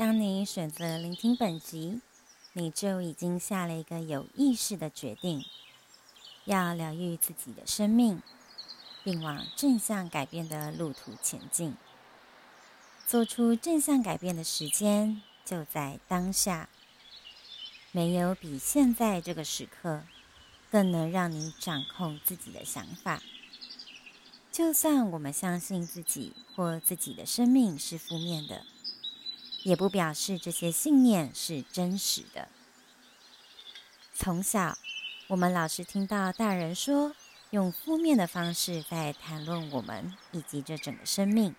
当你选择聆听本集，你就已经下了一个有意识的决定，要疗愈自己的生命，并往正向改变的路途前进。做出正向改变的时间就在当下，没有比现在这个时刻更能让你掌控自己的想法。就算我们相信自己或自己的生命是负面的。也不表示这些信念是真实的。从小，我们老是听到大人说，用负面的方式在谈论我们以及这整个生命。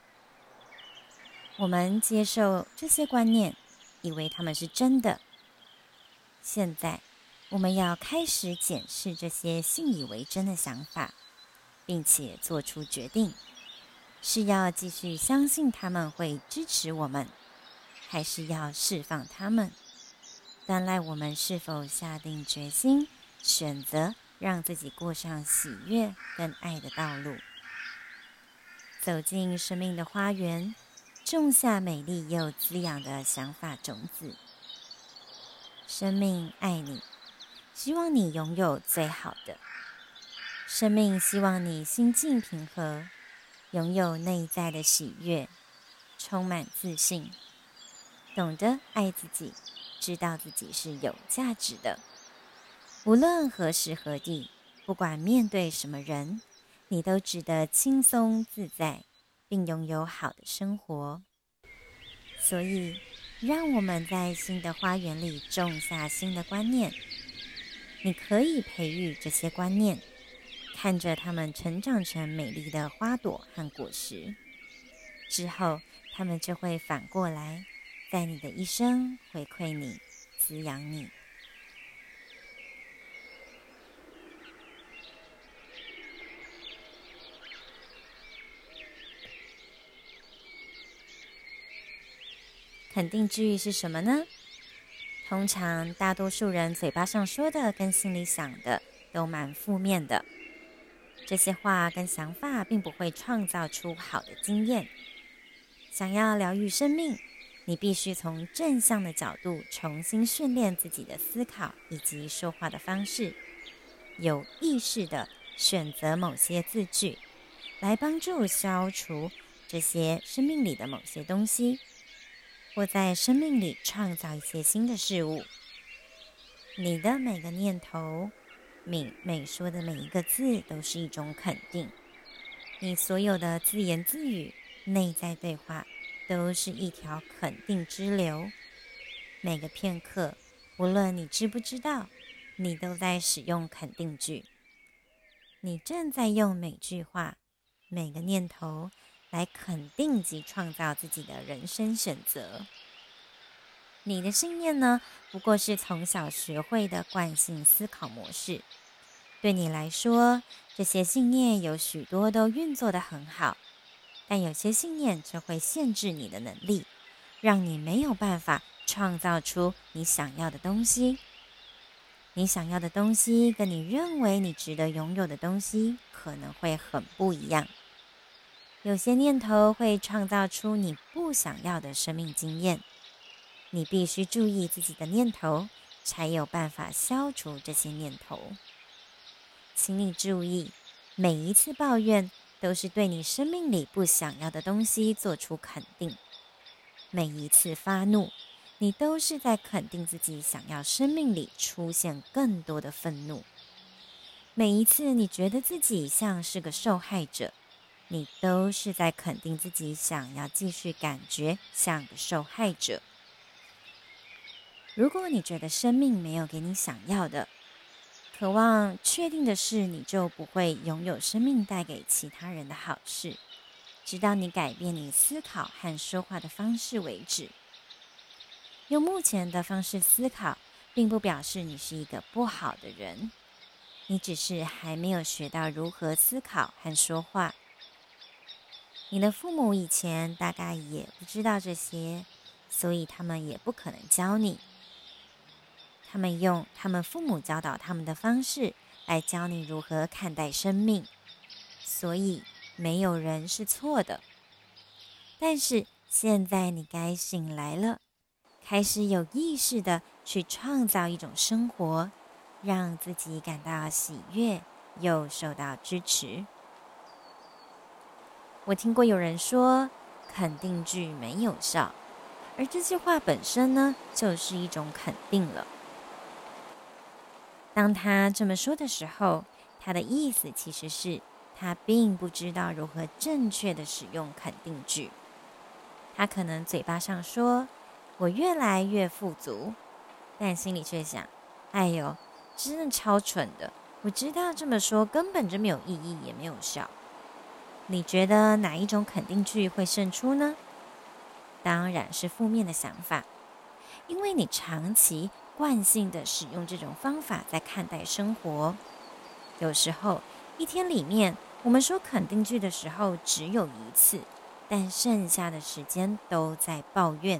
我们接受这些观念，以为他们是真的。现在，我们要开始检视这些信以为真的想法，并且做出决定：是要继续相信他们会支持我们。还是要释放他们，但赖我们是否下定决心，选择让自己过上喜悦跟爱的道路，走进生命的花园，种下美丽又滋养的想法种子。生命爱你，希望你拥有最好的。生命希望你心境平和，拥有内在的喜悦，充满自信。懂得爱自己，知道自己是有价值的。无论何时何地，不管面对什么人，你都值得轻松自在，并拥有好的生活。所以，让我们在新的花园里种下新的观念。你可以培育这些观念，看着它们成长成美丽的花朵和果实，之后，它们就会反过来。在你的一生回馈你，滋养你。肯定句是什么呢？通常大多数人嘴巴上说的跟心里想的都蛮负面的，这些话跟想法并不会创造出好的经验。想要疗愈生命。你必须从正向的角度重新训练自己的思考以及说话的方式，有意识的选择某些字句，来帮助消除这些生命里的某些东西，或在生命里创造一些新的事物。你的每个念头，你每说的每一个字，都是一种肯定。你所有的自言自语、内在对话。都是一条肯定之流，每个片刻，无论你知不知道，你都在使用肯定句。你正在用每句话、每个念头来肯定及创造自己的人生选择。你的信念呢，不过是从小学会的惯性思考模式。对你来说，这些信念有许多都运作得很好。但有些信念却会限制你的能力，让你没有办法创造出你想要的东西。你想要的东西跟你认为你值得拥有的东西可能会很不一样。有些念头会创造出你不想要的生命经验。你必须注意自己的念头，才有办法消除这些念头。请你注意，每一次抱怨都是对你生命里不想要的东西做出肯定；每一次发怒，你都是在肯定自己想要生命里出现更多的愤怒；每一次你觉得自己像是个受害者，你都是在肯定自己想要继续感觉像个受害者。如果你觉得生命没有给你想要的，渴望确定的事，你就不会拥有生命带给其他人的好事，直到你改变你思考和说话的方式为止。用目前的方式思考，并不表示你是一个不好的人，你只是还没有学到如何思考和说话。你的父母以前大概也不知道这些，所以他们也不可能教你。他们用他们父母教导他们的方式来教你如何看待生命，所以没有人是错的。但是现在你该醒来了，开始有意识的去创造一种生活，让自己感到喜悦又受到支持。我听过有人说，肯定句没有效，而这句话本身呢，就是一种肯定了。当他这么说的时候，他的意思其实是他并不知道如何正确地使用肯定句。他可能嘴巴上说“我越来越富足”，但心里却想：“哎呦，真的超蠢的！我知道这么说根本就没有意义，也没有效。”你觉得哪一种肯定句会胜出呢？当然是负面的想法，因为你长期。惯性的使用这种方法在看待生活，有时候一天里面我们说肯定句的时候只有一次，但剩下的时间都在抱怨。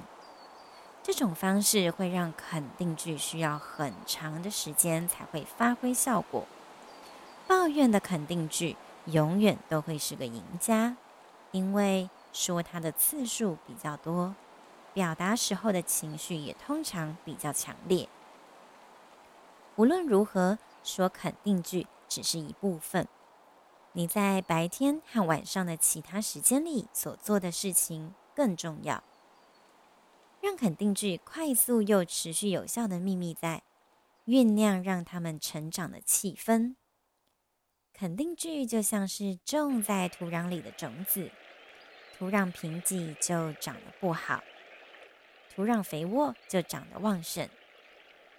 这种方式会让肯定句需要很长的时间才会发挥效果。抱怨的肯定句永远都会是个赢家，因为说它的次数比较多。表达时候的情绪也通常比较强烈。无论如何，说肯定句只是一部分。你在白天和晚上的其他时间里所做的事情更重要。让肯定句快速又持续有效的秘密在酝酿让他们成长的气氛。肯定句就像是种在土壤里的种子，土壤贫瘠就长得不好。土壤肥沃，就长得旺盛。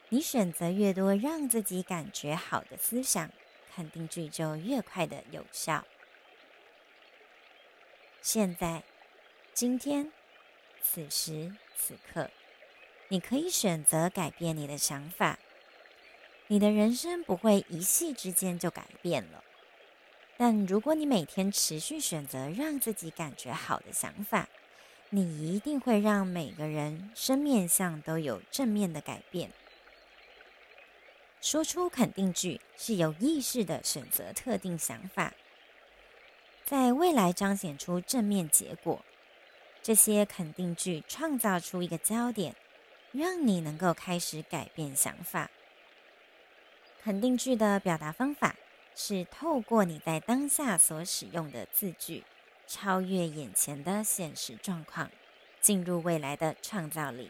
你选择越多让自己感觉好的思想，肯定句就越快的有效。现在，今天，此时此刻，你可以选择改变你的想法。你的人生不会一夕之间就改变了，但如果你每天持续选择让自己感觉好的想法，你一定会让每个人生面相都有正面的改变。说出肯定句是有意识的选择特定想法，在未来彰显出正面结果。这些肯定句创造出一个焦点，让你能够开始改变想法。肯定句的表达方法是透过你在当下所使用的字句。超越眼前的现实状况，进入未来的创造力。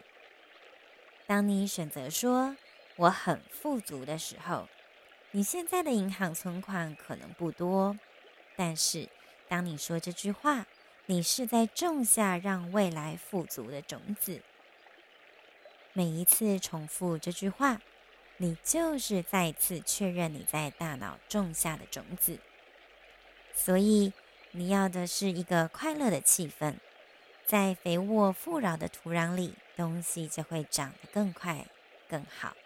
当你选择说“我很富足”的时候，你现在的银行存款可能不多，但是当你说这句话，你是在种下让未来富足的种子。每一次重复这句话，你就是再次确认你在大脑种下的种子。所以。你要的是一个快乐的气氛，在肥沃富饶的土壤里，东西就会长得更快、更好。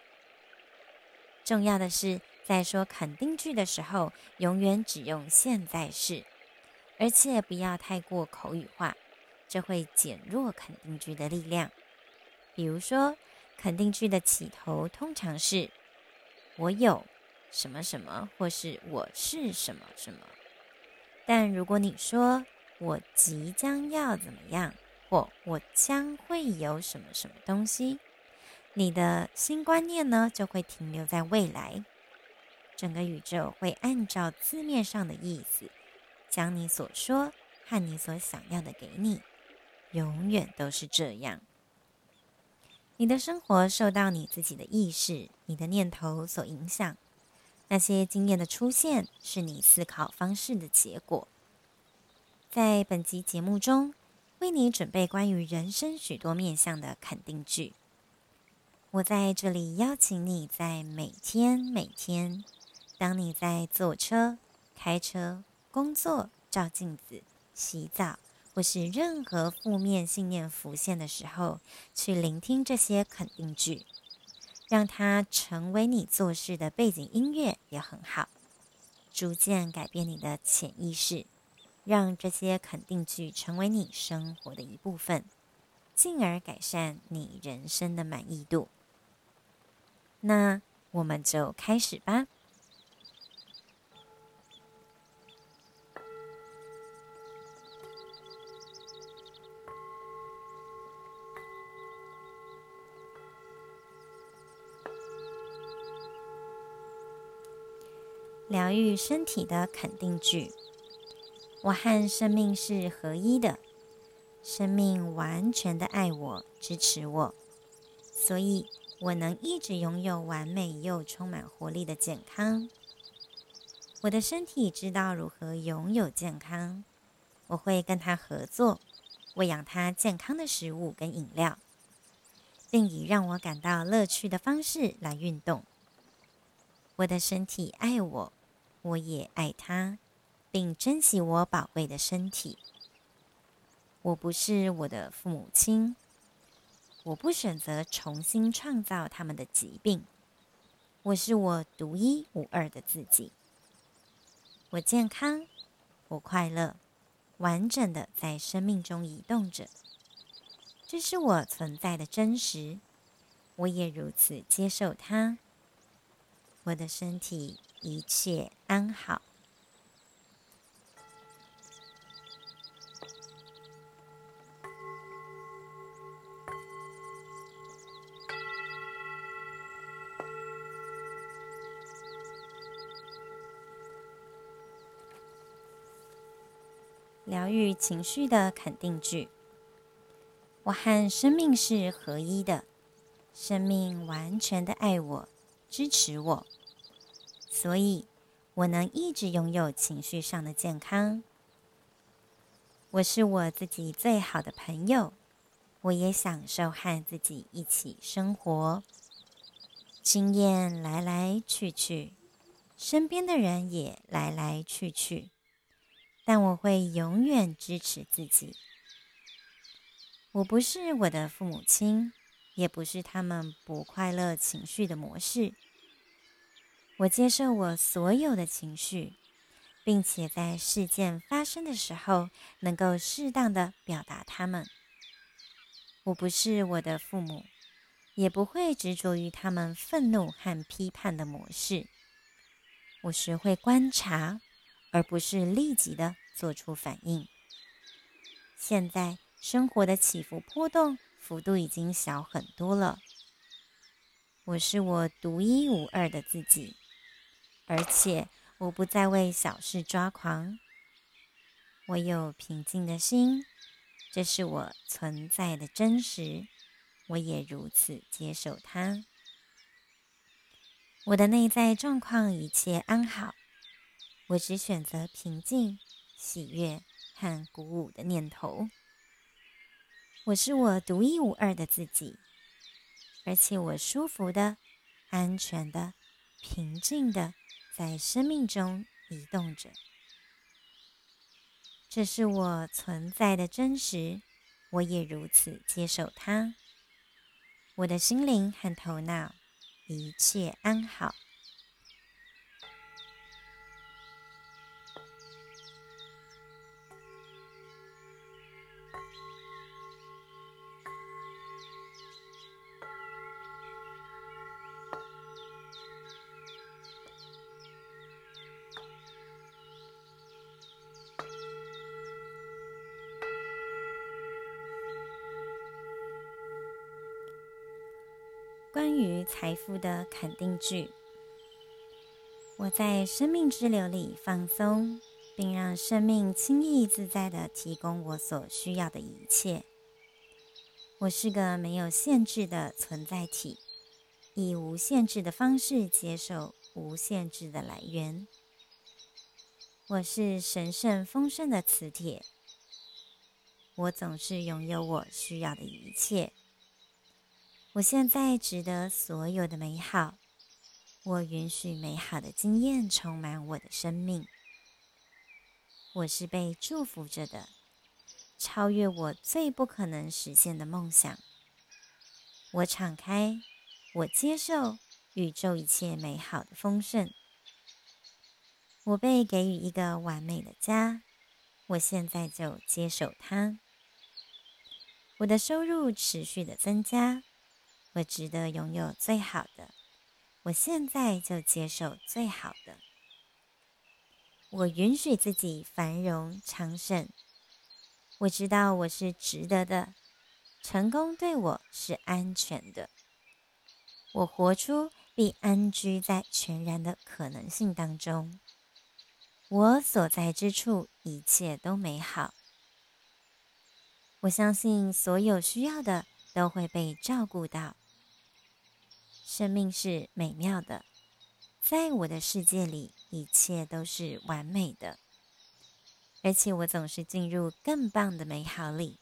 重要的是，在说肯定句的时候，永远只用现在式，而且不要太过口语化，这会减弱肯定句的力量。比如说，肯定句的起头通常是“我有什么什么”或是“我是什么什么”。但如果你说我即将要怎么样，或我将会有什么什么东西，你的新观念呢，就会停留在未来。整个宇宙会按照字面上的意思，将你所说和你所想要的给你，永远都是这样。你的生活受到你自己的意识、你的念头所影响。那些经验的出现，是你思考方式的结果。在本集节目中，为你准备关于人生许多面向的肯定句。我在这里邀请你，在每天每天，当你在坐车、开车、工作、照镜子、洗澡。或是任何负面信念浮现的时候，去聆听这些肯定句，让它成为你做事的背景音乐也很好。逐渐改变你的潜意识，让这些肯定句成为你生活的一部分，进而改善你人生的满意度。那我们就开始吧。疗愈身体的肯定句：我和生命是合一的，生命完全的爱我、支持我，所以我能一直拥有完美又充满活力的健康。我的身体知道如何拥有健康，我会跟它合作，喂养它健康的食物跟饮料，并以让我感到乐趣的方式来运动。我的身体爱我。我也爱他，并珍惜我宝贵的身体。我不是我的父母亲，我不选择重新创造他们的疾病。我是我独一无二的自己。我健康，我快乐，完整的在生命中移动着。这是我存在的真实，我也如此接受它。我的身体。一切安好。疗愈情绪的肯定句：我和生命是合一的，生命完全的爱我，支持我。所以，我能一直拥有情绪上的健康。我是我自己最好的朋友，我也享受和自己一起生活。经验来来去去，身边的人也来来去去，但我会永远支持自己。我不是我的父母亲，也不是他们不快乐情绪的模式。我接受我所有的情绪，并且在事件发生的时候，能够适当的表达它们。我不是我的父母，也不会执着于他们愤怒和批判的模式。我学会观察，而不是立即的做出反应。现在生活的起伏波动幅度已经小很多了。我是我独一无二的自己。而且我不再为小事抓狂，我有平静的心，这是我存在的真实，我也如此接受它。我的内在状况一切安好，我只选择平静、喜悦和鼓舞的念头。我是我独一无二的自己，而且我舒服的、安全的、平静的。在生命中移动着，这是我存在的真实，我也如此接受它。我的心灵和头脑一切安好。关于财富的肯定句。我在生命之流里放松，并让生命轻易自在地提供我所需要的一切。我是个没有限制的存在体，以无限制的方式接受无限制的来源。我是神圣丰盛的磁铁，我总是拥有我需要的一切。我现在值得所有的美好。我允许美好的经验充满我的生命。我是被祝福着的，超越我最不可能实现的梦想。我敞开，我接受宇宙一切美好的丰盛。我被给予一个完美的家，我现在就接受它。我的收入持续的增加，我值得拥有最好的。我现在就接受最好的。我允许自己繁荣昌盛。我知道我是值得的，成功对我是安全的。我活出并安居在全然的可能性当中。我所在之处一切都美好。我相信所有需要的都会被照顾到。生命是美妙的，在我的世界里，一切都是完美的，而且我总是进入更棒的美好里。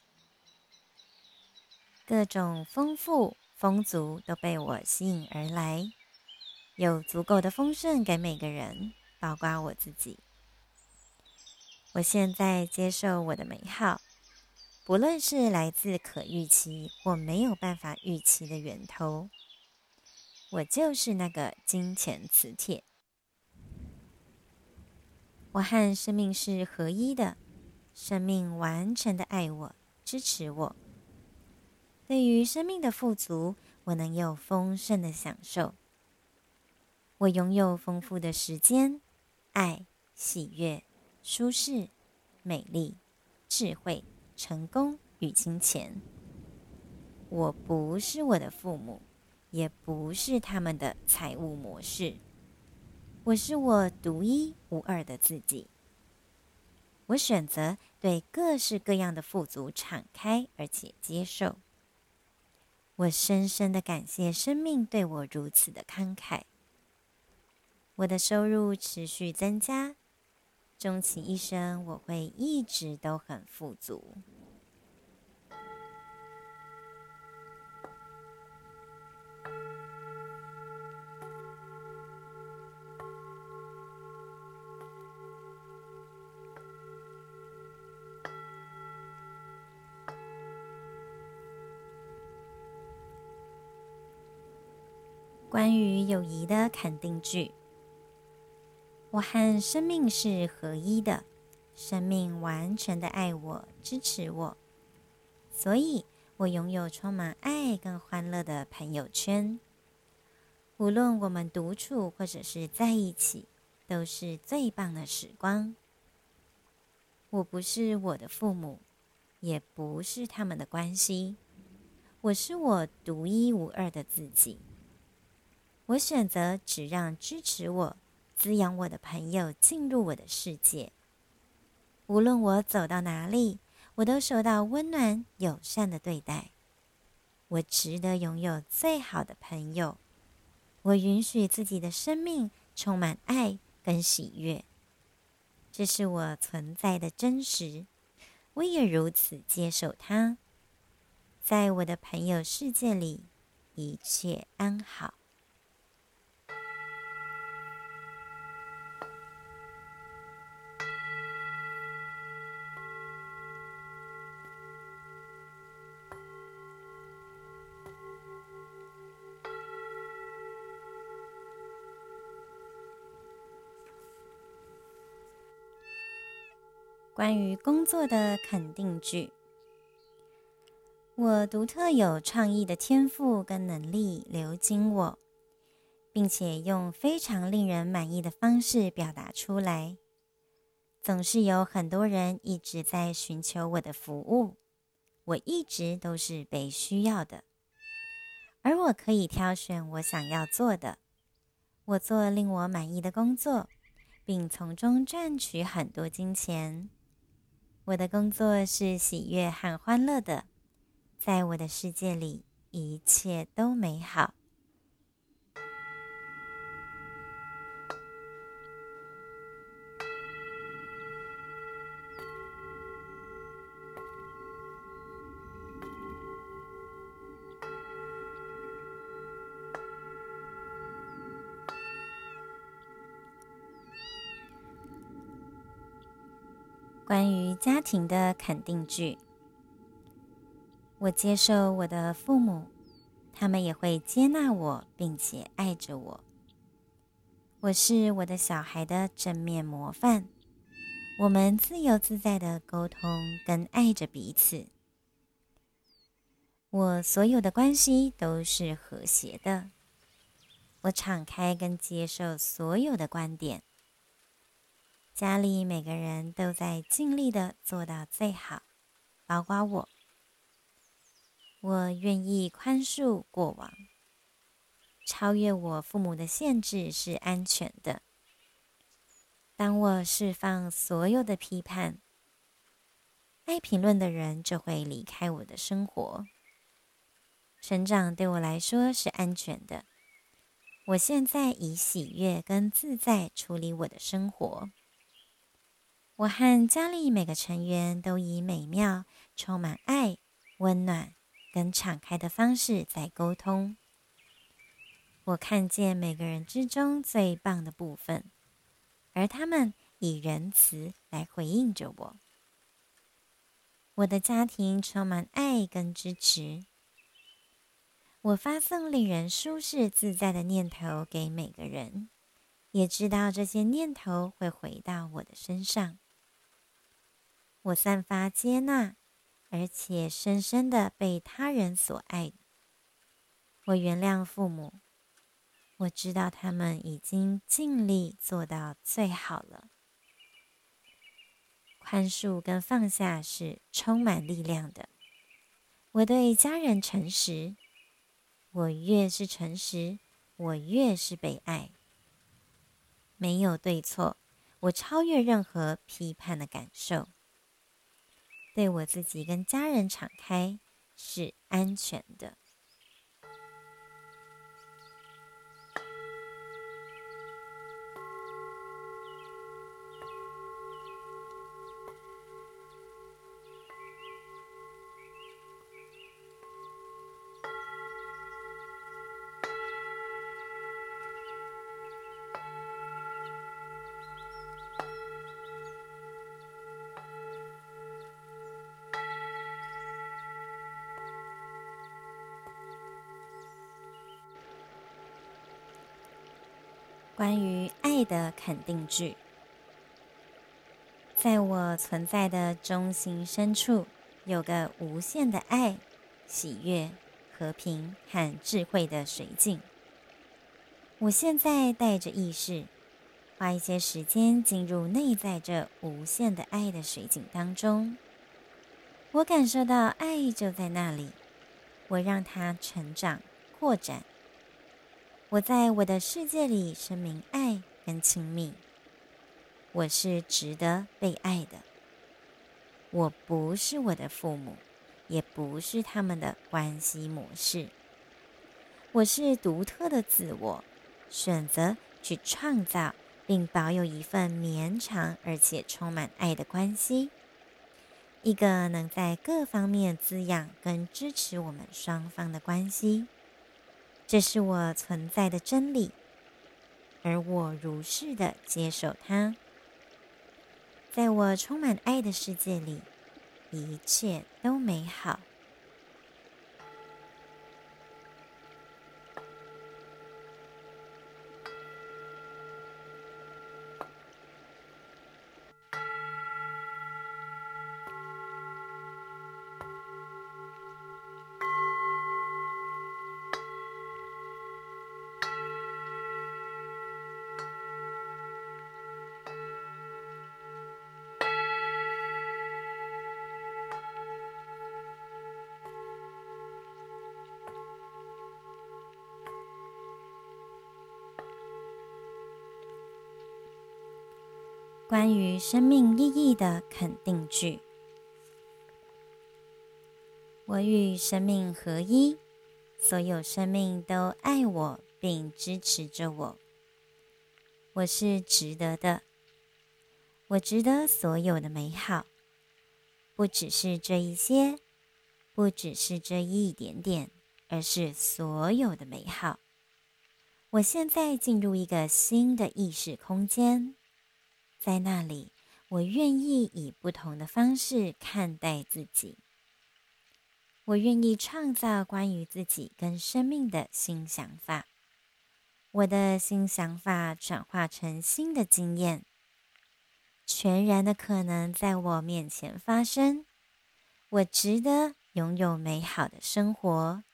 各种丰富、丰足都被我吸引而来，有足够的丰盛给每个人，包括我自己。我现在接受我的美好，不论是来自可预期或没有办法预期的源头。我就是那个金钱磁铁，我和生命是合一的，生命完全的爱我、支持我。对于生命的富足，我能有丰盛的享受。我拥有丰富的时间、爱、喜悦、舒适、美丽、智慧、成功与金钱。我不是我的父母。也不是他们的财务模式。我是我独一无二的自己。我选择对各式各样的富足敞开，而且接受。我深深的感谢生命对我如此的慷慨。我的收入持续增加，终其一生，我会一直都很富足。关于友谊的肯定句：我和生命是合一的，生命完全的爱我、支持我，所以我拥有充满爱跟欢乐的朋友圈。无论我们独处或者是在一起，都是最棒的时光。我不是我的父母，也不是他们的关系，我是我独一无二的自己。我选择只让支持我、滋养我的朋友进入我的世界。无论我走到哪里，我都受到温暖、友善的对待。我值得拥有最好的朋友。我允许自己的生命充满爱跟喜悦。这是我存在的真实。我也如此接受它。在我的朋友世界里，一切安好。关于工作的肯定句：我独特有创意的天赋跟能力流经我，并且用非常令人满意的方式表达出来。总是有很多人一直在寻求我的服务，我一直都是被需要的。而我可以挑选我想要做的。我做令我满意的工作，并从中赚取很多金钱。我的工作是喜悦和欢乐的，在我的世界里，一切都美好。关于家庭的肯定句，我接受我的父母，他们也会接纳我，并且爱着我。我是我的小孩的正面模范，我们自由自在的沟通跟爱着彼此。我所有的关系都是和谐的，我敞开跟接受所有的观点。家里每个人都在尽力的做到最好，包括我。我愿意宽恕过往，超越我父母的限制是安全的。当我释放所有的批判，爱评论的人就会离开我的生活。成长对我来说是安全的。我现在以喜悦跟自在处理我的生活。我和家里每个成员都以美妙、充满爱、温暖跟敞开的方式在沟通。我看见每个人之中最棒的部分，而他们以仁慈来回应着我。我的家庭充满爱跟支持。我发送令人舒适自在的念头给每个人，也知道这些念头会回到我的身上。我散发接纳，而且深深的被他人所爱。我原谅父母，我知道他们已经尽力做到最好了。宽恕跟放下是充满力量的。我对家人诚实，我越是诚实，我越是被爱。没有对错，我超越任何批判的感受。对我自己跟家人敞开是安全的。爱的肯定句，在我存在的中心深处，有个无限的爱、喜悦、和平和智慧的水井。我现在带着意识，花一些时间进入内在这无限的爱的水井当中。我感受到爱就在那里，我让它成长、扩展。我在我的世界里声明爱跟亲密，我是值得被爱的。我不是我的父母，也不是他们的关系模式。我是独特的自我，选择去创造并保有一份绵长而且充满爱的关系，一个能在各方面滋养跟支持我们双方的关系。这是我存在的真理，而我如是的接受它。在我充满爱的世界里，一切都美好。生命意义的肯定句。我与生命合一，所有生命都爱我并支持着我。我是值得的，我值得所有的美好，不只是这一些，不只是这一点点，而是所有的美好。我现在进入一个新的意识空间，在那里，我愿意以不同的方式看待自己。我愿意创造关于自己跟生命的新想法，我的新想法转化成新的经验，全然的可能在我面前发生。我值得拥有美好的生活，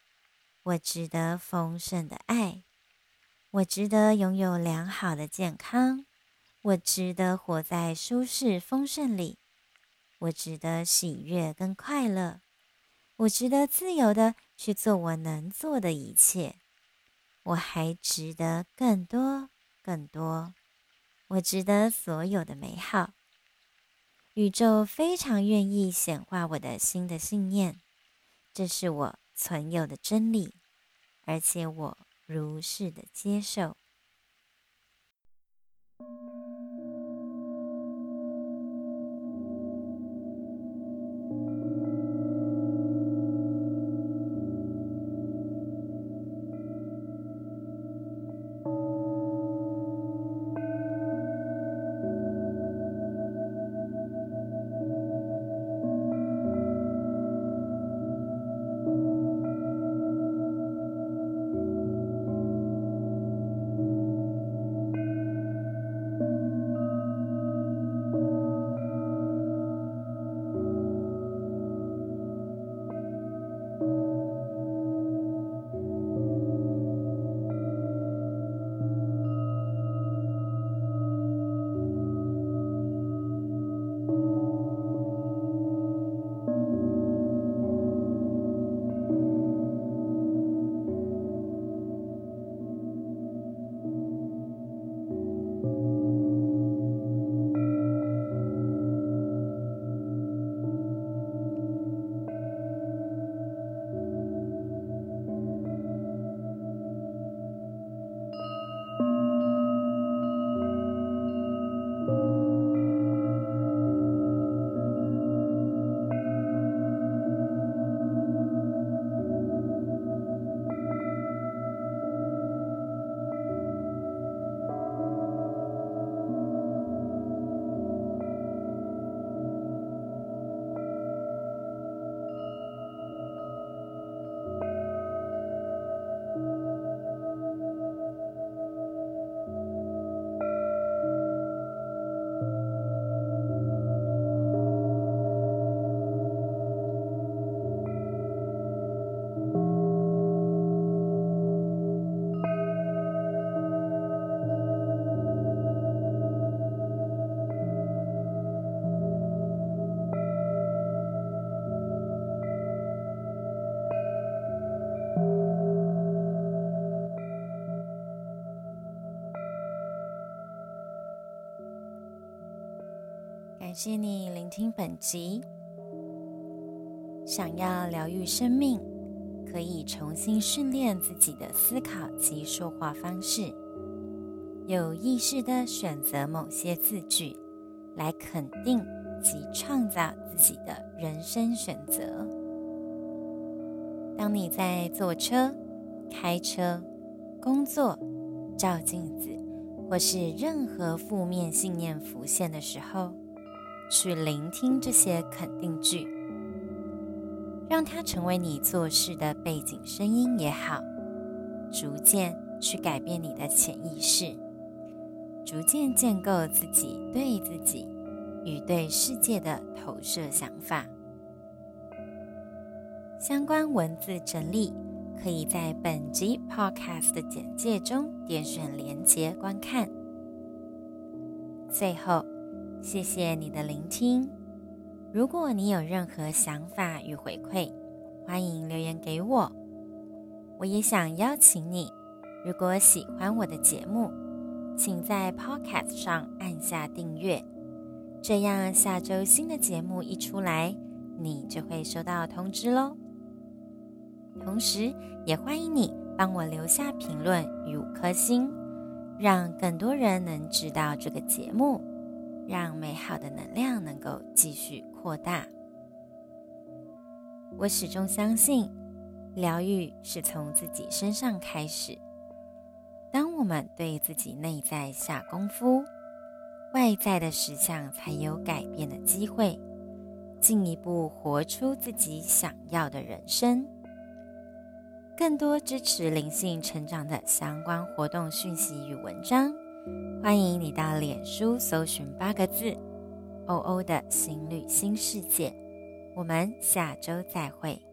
我值得丰盛的爱，我值得拥有良好的健康，我值得活在舒适丰盛里，我值得喜悦跟快乐。我值得自由的去做我能做的一切，我还值得更多、更多。我值得所有的美好。宇宙非常愿意显化我的新的信念，这是我存有的真理，而且我如是的接受。感谢你聆听本集。想要疗愈生命，可以重新训练自己的思考及说话方式，有意识地选择某些字句来肯定及创造自己的人生选择。当你在坐车、开车、工作、照镜子，或是任何负面信念浮现的时候，去聆听这些肯定句，让它成为你做事的背景声音也好，逐渐去改变你的潜意识，逐渐建构自己对自己与对世界的投射想法。相关文字整理可以在本集 Podcast 的简介中点选连接观看。最后。谢谢你的聆听。如果你有任何想法与回馈，欢迎留言给我。我也想邀请你，如果喜欢我的节目，请在 Podcast 上按下订阅，这样下周新的节目一出来，你就会收到通知喽。同时，也欢迎你帮我留下评论与五颗星，让更多人能知道这个节目，让美好的能量能够继续扩大。我始终相信，疗愈是从自己身上开始。当我们对自己内在下功夫，外在的实相才有改变的机会，进一步活出自己想要的人生。更多支持灵性成长的相关活动讯息与文章，欢迎你到脸书搜寻八个字“欧欧的心率新世界”。我们下周再会。